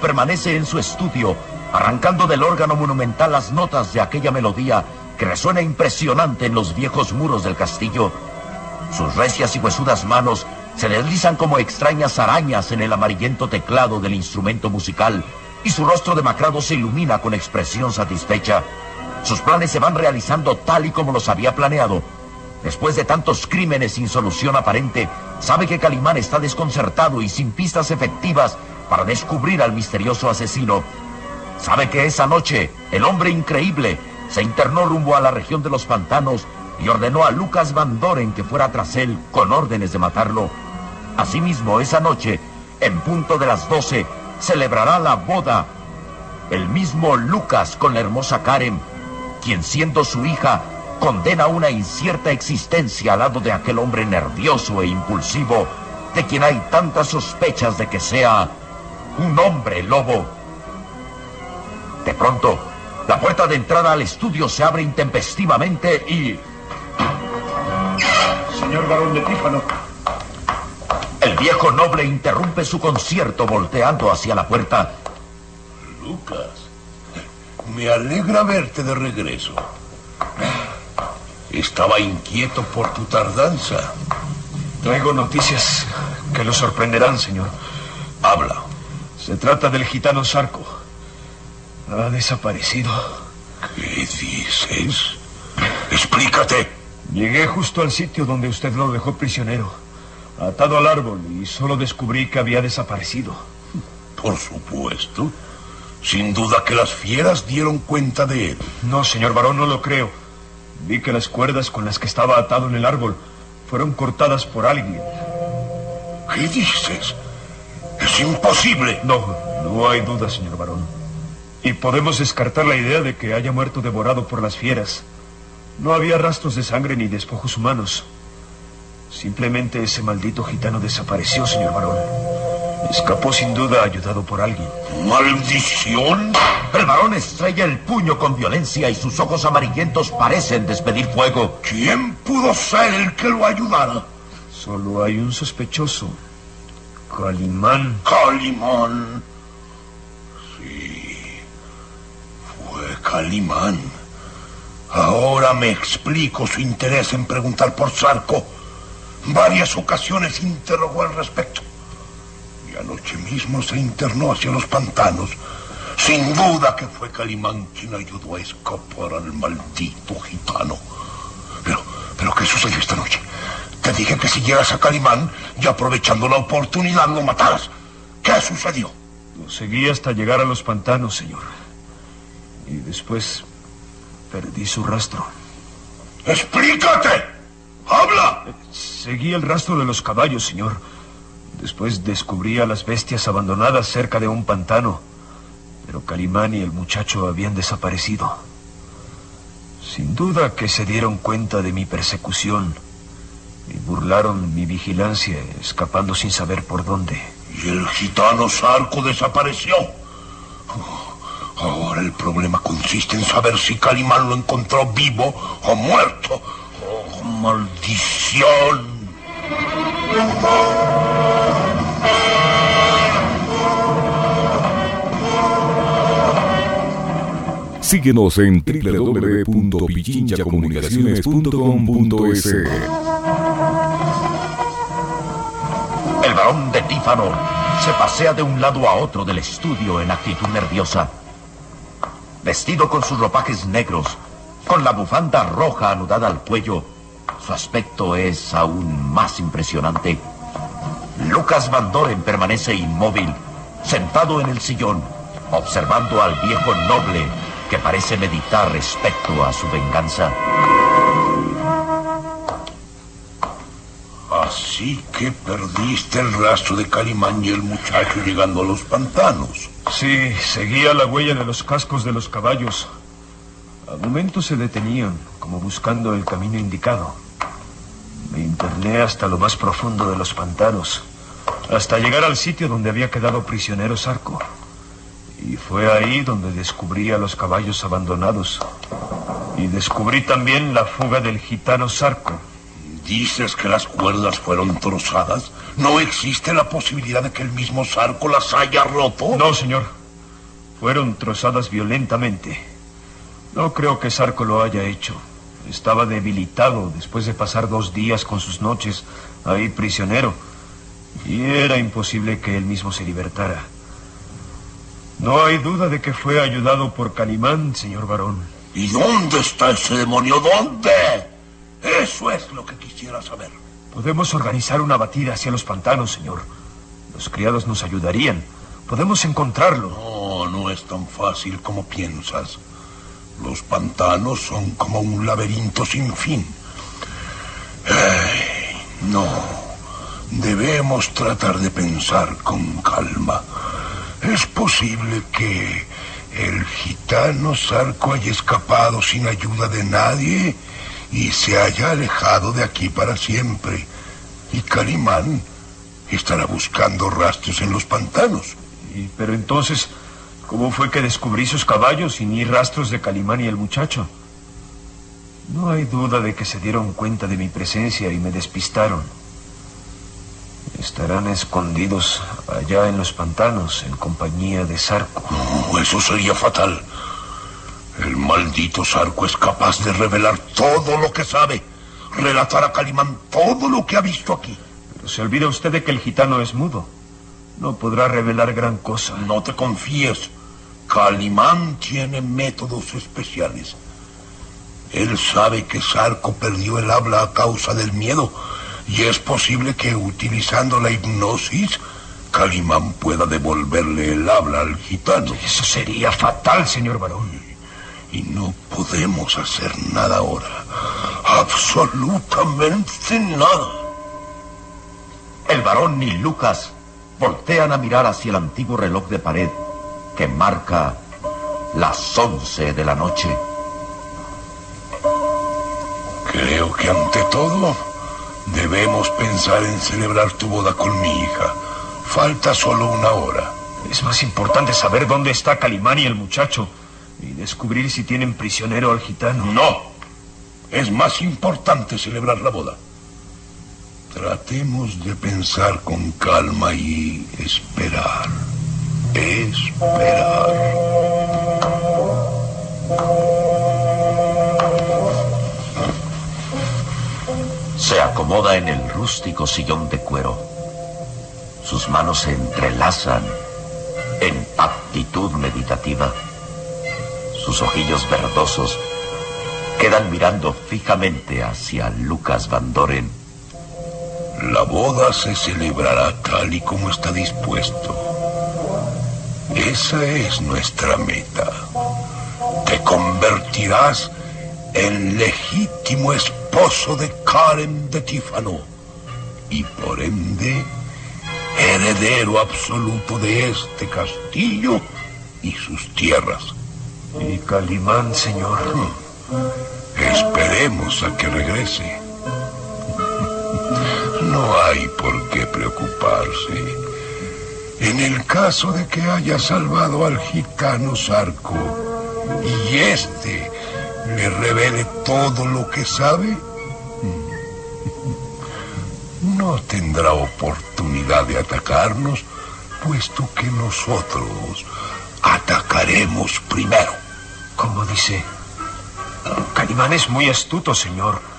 Permanece en su estudio, arrancando del órgano monumental las notas de aquella melodía que resuena impresionante en los viejos muros del castillo. Sus recias y huesudas manos se deslizan como extrañas arañas en el amarillento teclado del instrumento musical y su rostro demacrado se ilumina con expresión satisfecha. Sus planes se van realizando tal y como los había planeado. Después de tantos crímenes sin solución aparente, sabe que Calimán está desconcertado y sin pistas efectivas para descubrir al misterioso asesino. Sabe que esa noche el hombre increíble se internó rumbo a la región de los pantanos y ordenó a Lucas Van Doren que fuera tras él con órdenes de matarlo. Asimismo, esa noche, en punto de las doce, celebrará la boda el mismo Lucas con la hermosa Karen, quien siendo su hija, condena una incierta existencia al lado de aquel hombre nervioso e impulsivo, de quien hay tantas sospechas de que sea un hombre lobo. De pronto, la puerta de entrada al estudio se abre intempestivamente y... Señor varón de Tífano. El viejo noble interrumpe su concierto volteando hacia la puerta. Lucas, me alegra verte de regreso. Estaba inquieto por tu tardanza. Traigo noticias que lo sorprenderán, señor. Habla. Se trata del gitano Sarco. Ha desaparecido. ¿Qué dices? Explícate. Llegué justo al sitio donde usted lo dejó prisionero, atado al árbol, y solo descubrí que había desaparecido. Por supuesto. Sin duda que las fieras dieron cuenta de él. No, señor varón, no lo creo. Vi que las cuerdas con las que estaba atado en el árbol fueron cortadas por alguien. ¿Qué dices? Es imposible. No, no hay duda, señor varón. Y podemos descartar la idea de que haya muerto devorado por las fieras. No había rastros de sangre ni despojos humanos. Simplemente ese maldito gitano desapareció, señor varón. Escapó sin duda ayudado por alguien. ¿Maldición? El varón estrella el puño con violencia y sus ojos amarillentos parecen despedir fuego. ¿Quién pudo ser el que lo ayudara? Solo hay un sospechoso. Calimán. Calimán. Sí. Fue Calimán. Ahora me explico su interés en preguntar por Sarco. Varias ocasiones interrogó al respecto. Y anoche mismo se internó hacia los pantanos. Sin duda que fue Calimán quien ayudó a escapar al maldito gitano. Pero, pero ¿qué sucedió esta noche? Te dije que siguieras a Calimán y aprovechando la oportunidad lo mataras. ¿Qué sucedió? Lo seguí hasta llegar a los pantanos, señor. Y después perdí su rastro. ¡Explícate! ¡Habla! Seguí el rastro de los caballos, señor. Después descubrí a las bestias abandonadas cerca de un pantano. Pero Calimán y el muchacho habían desaparecido. Sin duda que se dieron cuenta de mi persecución burlaron mi vigilancia, escapando sin saber por dónde. Y el gitano Sarco desapareció. Ahora el problema consiste en saber si Calimán lo encontró vivo o muerto. ¡Oh, maldición! Síguenos en www.pichinchacomunicaciones.com.es. varón de Tífano se pasea de un lado a otro del estudio en actitud nerviosa. Vestido con sus ropajes negros, con la bufanda roja anudada al cuello, su aspecto es aún más impresionante. Lucas Van Doren permanece inmóvil, sentado en el sillón, observando al viejo noble que parece meditar respecto a su venganza. Así que perdiste el rastro de Calimán y el muchacho llegando a los pantanos. Sí, seguía la huella de los cascos de los caballos. Al momento se detenían, como buscando el camino indicado. Me interné hasta lo más profundo de los pantanos, hasta llegar al sitio donde había quedado prisionero Sarco. Y fue ahí donde descubrí a los caballos abandonados. Y descubrí también la fuga del gitano Sarco. ¿Dices que las cuerdas fueron trozadas? ¿No existe la posibilidad de que el mismo Sarco las haya roto? No, señor. Fueron trozadas violentamente. No creo que Sarco lo haya hecho. Estaba debilitado después de pasar dos días con sus noches ahí prisionero. Y era imposible que él mismo se libertara. No hay duda de que fue ayudado por Calimán, señor varón. ¿Y dónde está ese demonio? ¿Dónde? Eso es lo que quisiera saber. Podemos organizar una batida hacia los pantanos, señor. Los criados nos ayudarían. Podemos encontrarlo. No, no es tan fácil como piensas. Los pantanos son como un laberinto sin fin. No. Debemos tratar de pensar con calma. Es posible que el gitano Sarco haya escapado sin ayuda de nadie y se haya alejado de aquí para siempre. Y Calimán estará buscando rastros en los pantanos. Y, pero entonces, ¿cómo fue que descubrí sus caballos y ni rastros de Calimán y el muchacho? No hay duda de que se dieron cuenta de mi presencia y me despistaron. Estarán escondidos allá en los pantanos en compañía de Sarco. No, eso sería fatal. El maldito Sarco es capaz de revelar todo lo que sabe, relatar a Calimán todo lo que ha visto aquí. Pero se olvida usted de que el gitano es mudo. No podrá revelar gran cosa. No te confíes. Calimán tiene métodos especiales. Él sabe que Sarco perdió el habla a causa del miedo y es posible que utilizando la hipnosis, Calimán pueda devolverle el habla al gitano. Eso sería fatal, señor varón. Y no podemos hacer nada ahora. Absolutamente nada. El varón y Lucas voltean a mirar hacia el antiguo reloj de pared que marca las once de la noche. Creo que ante todo debemos pensar en celebrar tu boda con mi hija. Falta solo una hora. Es más importante saber dónde está Calimán y el muchacho y descubrir si tienen prisionero al gitano. No. Es más importante celebrar la boda. Tratemos de pensar con calma y esperar. Esperar. Se acomoda en el rústico sillón de cuero. Sus manos se entrelazan en actitud meditativa. Sus ojillos verdosos quedan mirando fijamente hacia Lucas Van Doren la boda se celebrará tal y como está dispuesto. Esa es nuestra meta. Te convertirás en legítimo esposo de Karen de Tífano y por ende heredero absoluto de este castillo y sus tierras. ¿Y Calimán, señor? Esperemos a que regrese no hay por qué preocuparse. En el caso de que haya salvado al gitano Sarco y éste le revele todo lo que sabe, no tendrá oportunidad de atacarnos, puesto que nosotros atacaremos primero. Como dice, Calimán es muy astuto, señor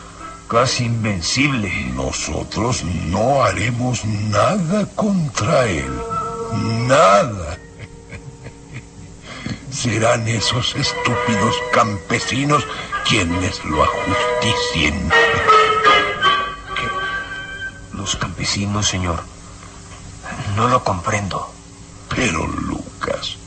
casi invencible. Nosotros no haremos nada contra él. Nada. Serán esos estúpidos campesinos quienes lo ajusticien. ¿Qué? Los campesinos, señor. No lo comprendo. Pero, Lucas,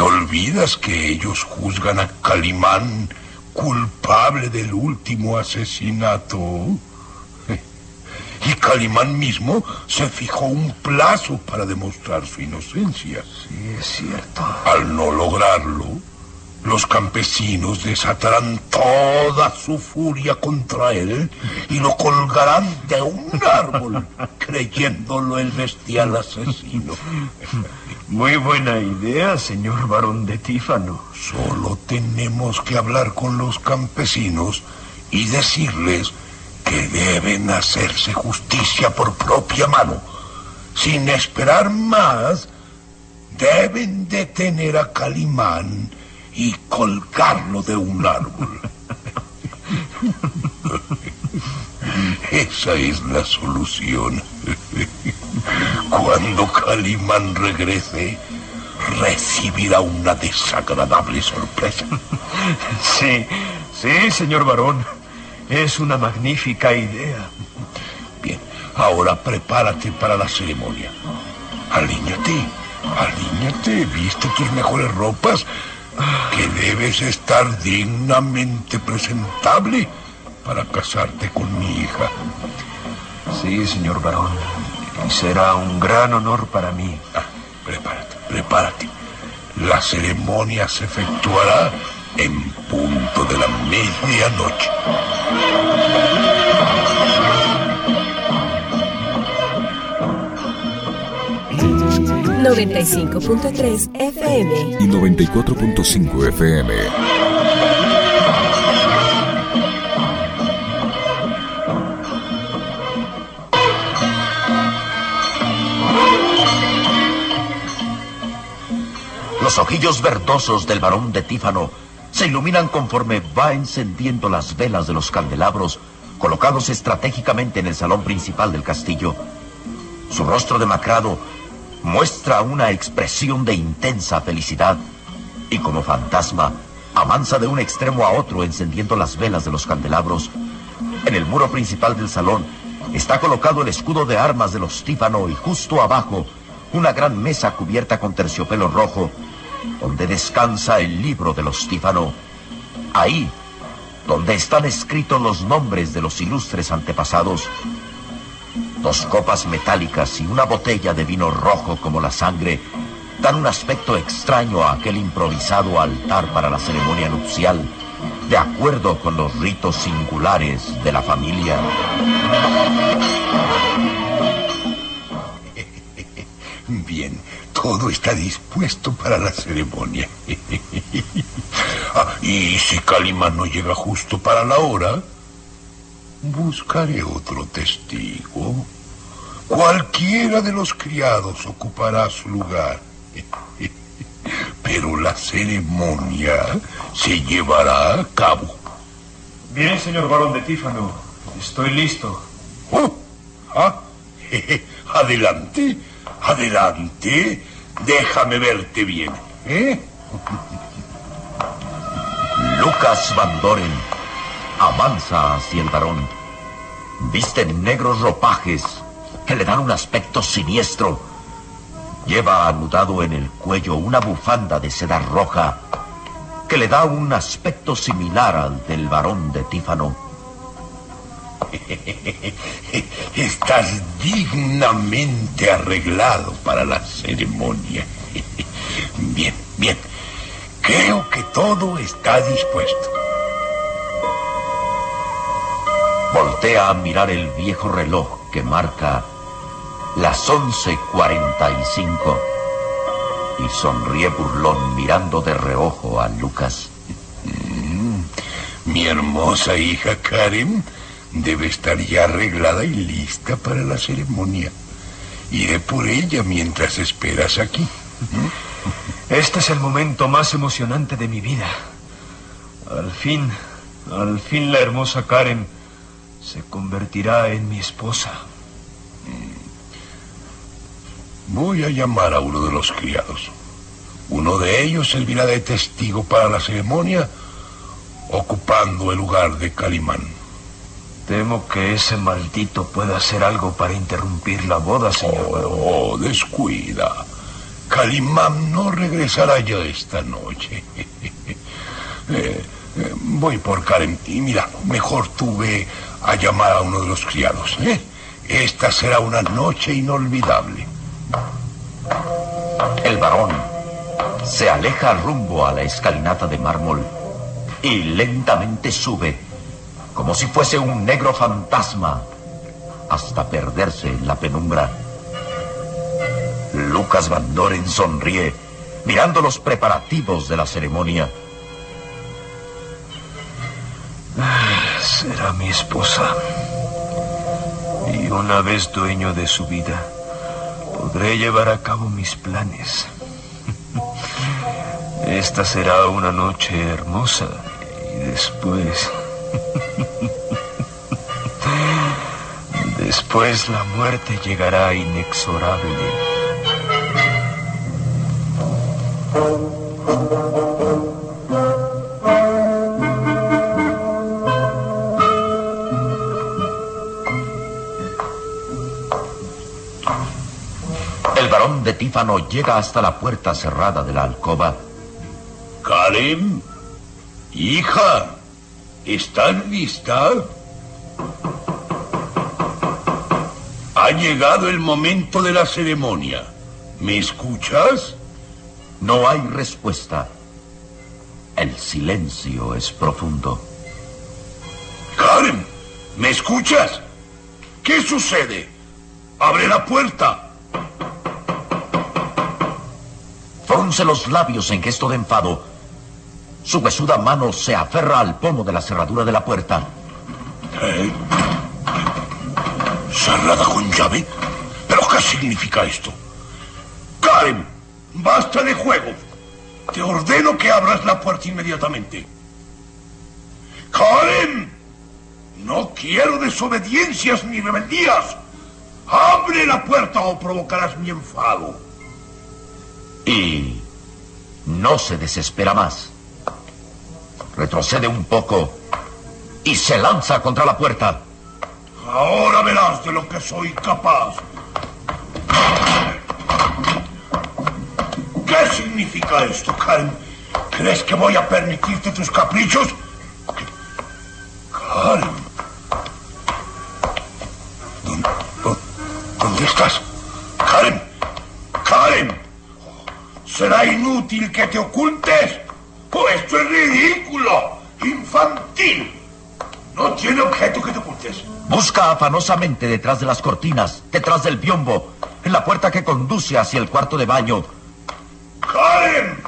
¿te olvidas que ellos juzgan a Calimán culpable del último asesinato. Y Calimán mismo se fijó un plazo para demostrar su inocencia. Sí, es cierto. Al no lograrlo, los campesinos desatarán toda su furia contra él y lo colgarán de un árbol, creyéndolo el bestial asesino. Muy buena idea, señor varón de Tífano. Solo tenemos que hablar con los campesinos y decirles que deben hacerse justicia por propia mano. Sin esperar más, deben detener a Calimán y colgarlo de un árbol. Esa es la solución. Cuando Calimán regrese, recibirá una desagradable sorpresa. Sí, sí, señor varón. Es una magnífica idea. Bien, ahora prepárate para la ceremonia. Alíñate, alíñate, viste tus mejores ropas, que debes estar dignamente presentable para casarte con mi hija. Sí, señor varón. Será un gran honor para mí. Ah, prepárate, prepárate. La ceremonia se efectuará en punto de la medianoche. ...95.3 FM... ...y 94.5 FM... Los ojillos verdosos del varón de Tífano se iluminan conforme va encendiendo las velas de los candelabros colocados estratégicamente en el salón principal del castillo. Su rostro demacrado muestra una expresión de intensa felicidad y como fantasma avanza de un extremo a otro encendiendo las velas de los candelabros. En el muro principal del salón está colocado el escudo de armas de los Tífano y justo abajo una gran mesa cubierta con terciopelo rojo donde descansa el libro de los Tífano. Ahí, donde están escritos los nombres de los ilustres antepasados. Dos copas metálicas y una botella de vino rojo como la sangre dan un aspecto extraño a aquel improvisado altar para la ceremonia nupcial, de acuerdo con los ritos singulares de la familia. Bien, todo está dispuesto para la ceremonia. Ah, y si Calimán no llega justo para la hora, buscaré otro testigo. Cualquiera de los criados ocupará su lugar. Pero la ceremonia se llevará a cabo. Bien, señor barón de Tífano. Estoy listo. Oh, ah, adelante, adelante. Déjame verte bien. ¿eh? Lucas Van Doren avanza hacia el varón. Viste negros ropajes que le dan un aspecto siniestro. Lleva anudado en el cuello una bufanda de seda roja que le da un aspecto similar al del varón de Tífano. Estás dignamente arreglado para la ceremonia. Bien, bien. Creo que todo está dispuesto. Voltea a mirar el viejo reloj que marca las 11.45 y sonríe burlón mirando de reojo a Lucas. Mi hermosa hija Karen debe estar ya arreglada y lista para la ceremonia. Iré por ella mientras esperas aquí. Este es el momento más emocionante de mi vida. Al fin, al fin la hermosa Karen se convertirá en mi esposa. Voy a llamar a uno de los criados. Uno de ellos servirá de testigo para la ceremonia, ocupando el lugar de Calimán. Temo que ese maldito pueda hacer algo para interrumpir la boda, señor. Oh, descuida. Calimán no regresará ya esta noche. Eh, eh, voy por Karen y mira, mejor tuve a llamar a uno de los criados. ¿eh? Esta será una noche inolvidable. El varón se aleja rumbo a la escalinata de mármol y lentamente sube, como si fuese un negro fantasma, hasta perderse en la penumbra. Lucas Van Doren sonríe, mirando los preparativos de la ceremonia. Será mi esposa. Y una vez dueño de su vida, podré llevar a cabo mis planes. Esta será una noche hermosa y después... Después la muerte llegará inexorable. Tífano llega hasta la puerta cerrada de la alcoba. Karen, hija, ¿estás lista? Ha llegado el momento de la ceremonia. ¿Me escuchas? No hay respuesta. El silencio es profundo. Karen, ¿me escuchas? ¿Qué sucede? Abre la puerta. Frunce los labios en gesto de enfado. Su huesuda mano se aferra al pomo de la cerradura de la puerta. ¿Eh? ¿Cerrada con llave? ¿Pero qué significa esto? Karen, basta de juego. Te ordeno que abras la puerta inmediatamente. Karen, no quiero desobediencias ni rebeldías. Abre la puerta o provocarás mi enfado. Y no se desespera más. Retrocede un poco y se lanza contra la puerta. Ahora verás de lo que soy capaz. ¿Qué significa esto, Karen? ¿Crees que voy a permitirte tus caprichos? ¿Será inútil que te ocultes? Pues esto es ridículo, infantil. No tiene objeto que te ocultes. Busca afanosamente detrás de las cortinas, detrás del biombo, en la puerta que conduce hacia el cuarto de baño. ¡Karen!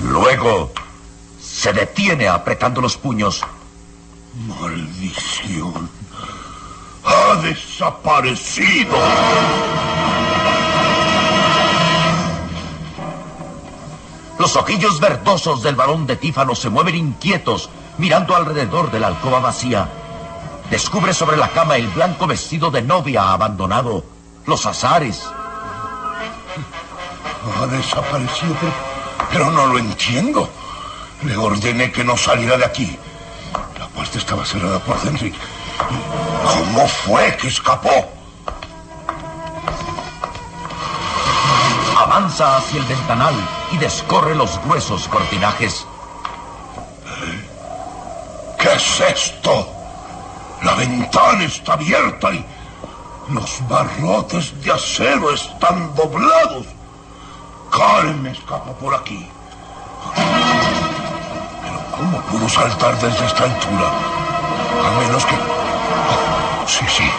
Luego se detiene apretando los puños. Ha desaparecido. Los ojillos verdosos del varón de Tífano se mueven inquietos, mirando alrededor de la alcoba vacía. Descubre sobre la cama el blanco vestido de novia abandonado, los azares. Ha desaparecido, pero no lo entiendo. Le ordené que no saliera de aquí. Puerta estaba cerrada por dentro y... ¿Cómo fue que escapó? Avanza hacia el ventanal y descorre los gruesos cortinajes. ¿Qué es esto? La ventana está abierta y los barrotes de acero están doblados. Karen me escapó por aquí. ¿Cómo pudo saltar desde esta altura? A menos que... Sí, sí.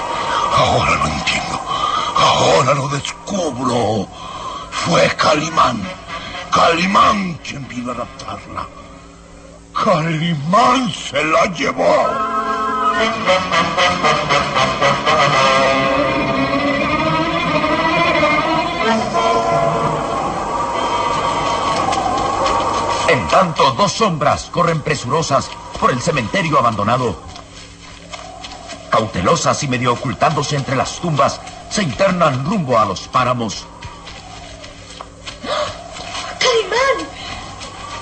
Ahora lo entiendo. Ahora lo descubro. Fue Calimán. Calimán quien vino a raptarla. Calimán se la llevó. En tanto, dos sombras corren presurosas por el cementerio abandonado. Cautelosas y medio ocultándose entre las tumbas, se internan rumbo a los páramos. ¡Calimán!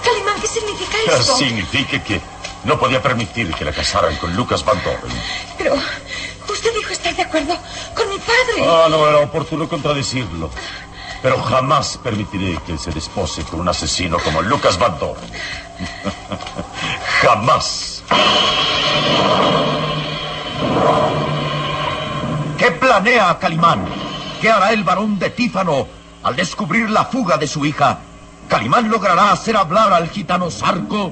¡Calimán! ¿Qué significa esto? Significa que no podía permitir que la casaran con Lucas Van Doren. Pero usted dijo estar de acuerdo con mi padre. Ah, no era oportuno contradecirlo. Pero jamás permitiré que él se despose con un asesino como Lucas Van jamás. ¿Qué planea Calimán? ¿Qué hará el varón de Tífano al descubrir la fuga de su hija? ¿Calimán logrará hacer hablar al gitano Sarco?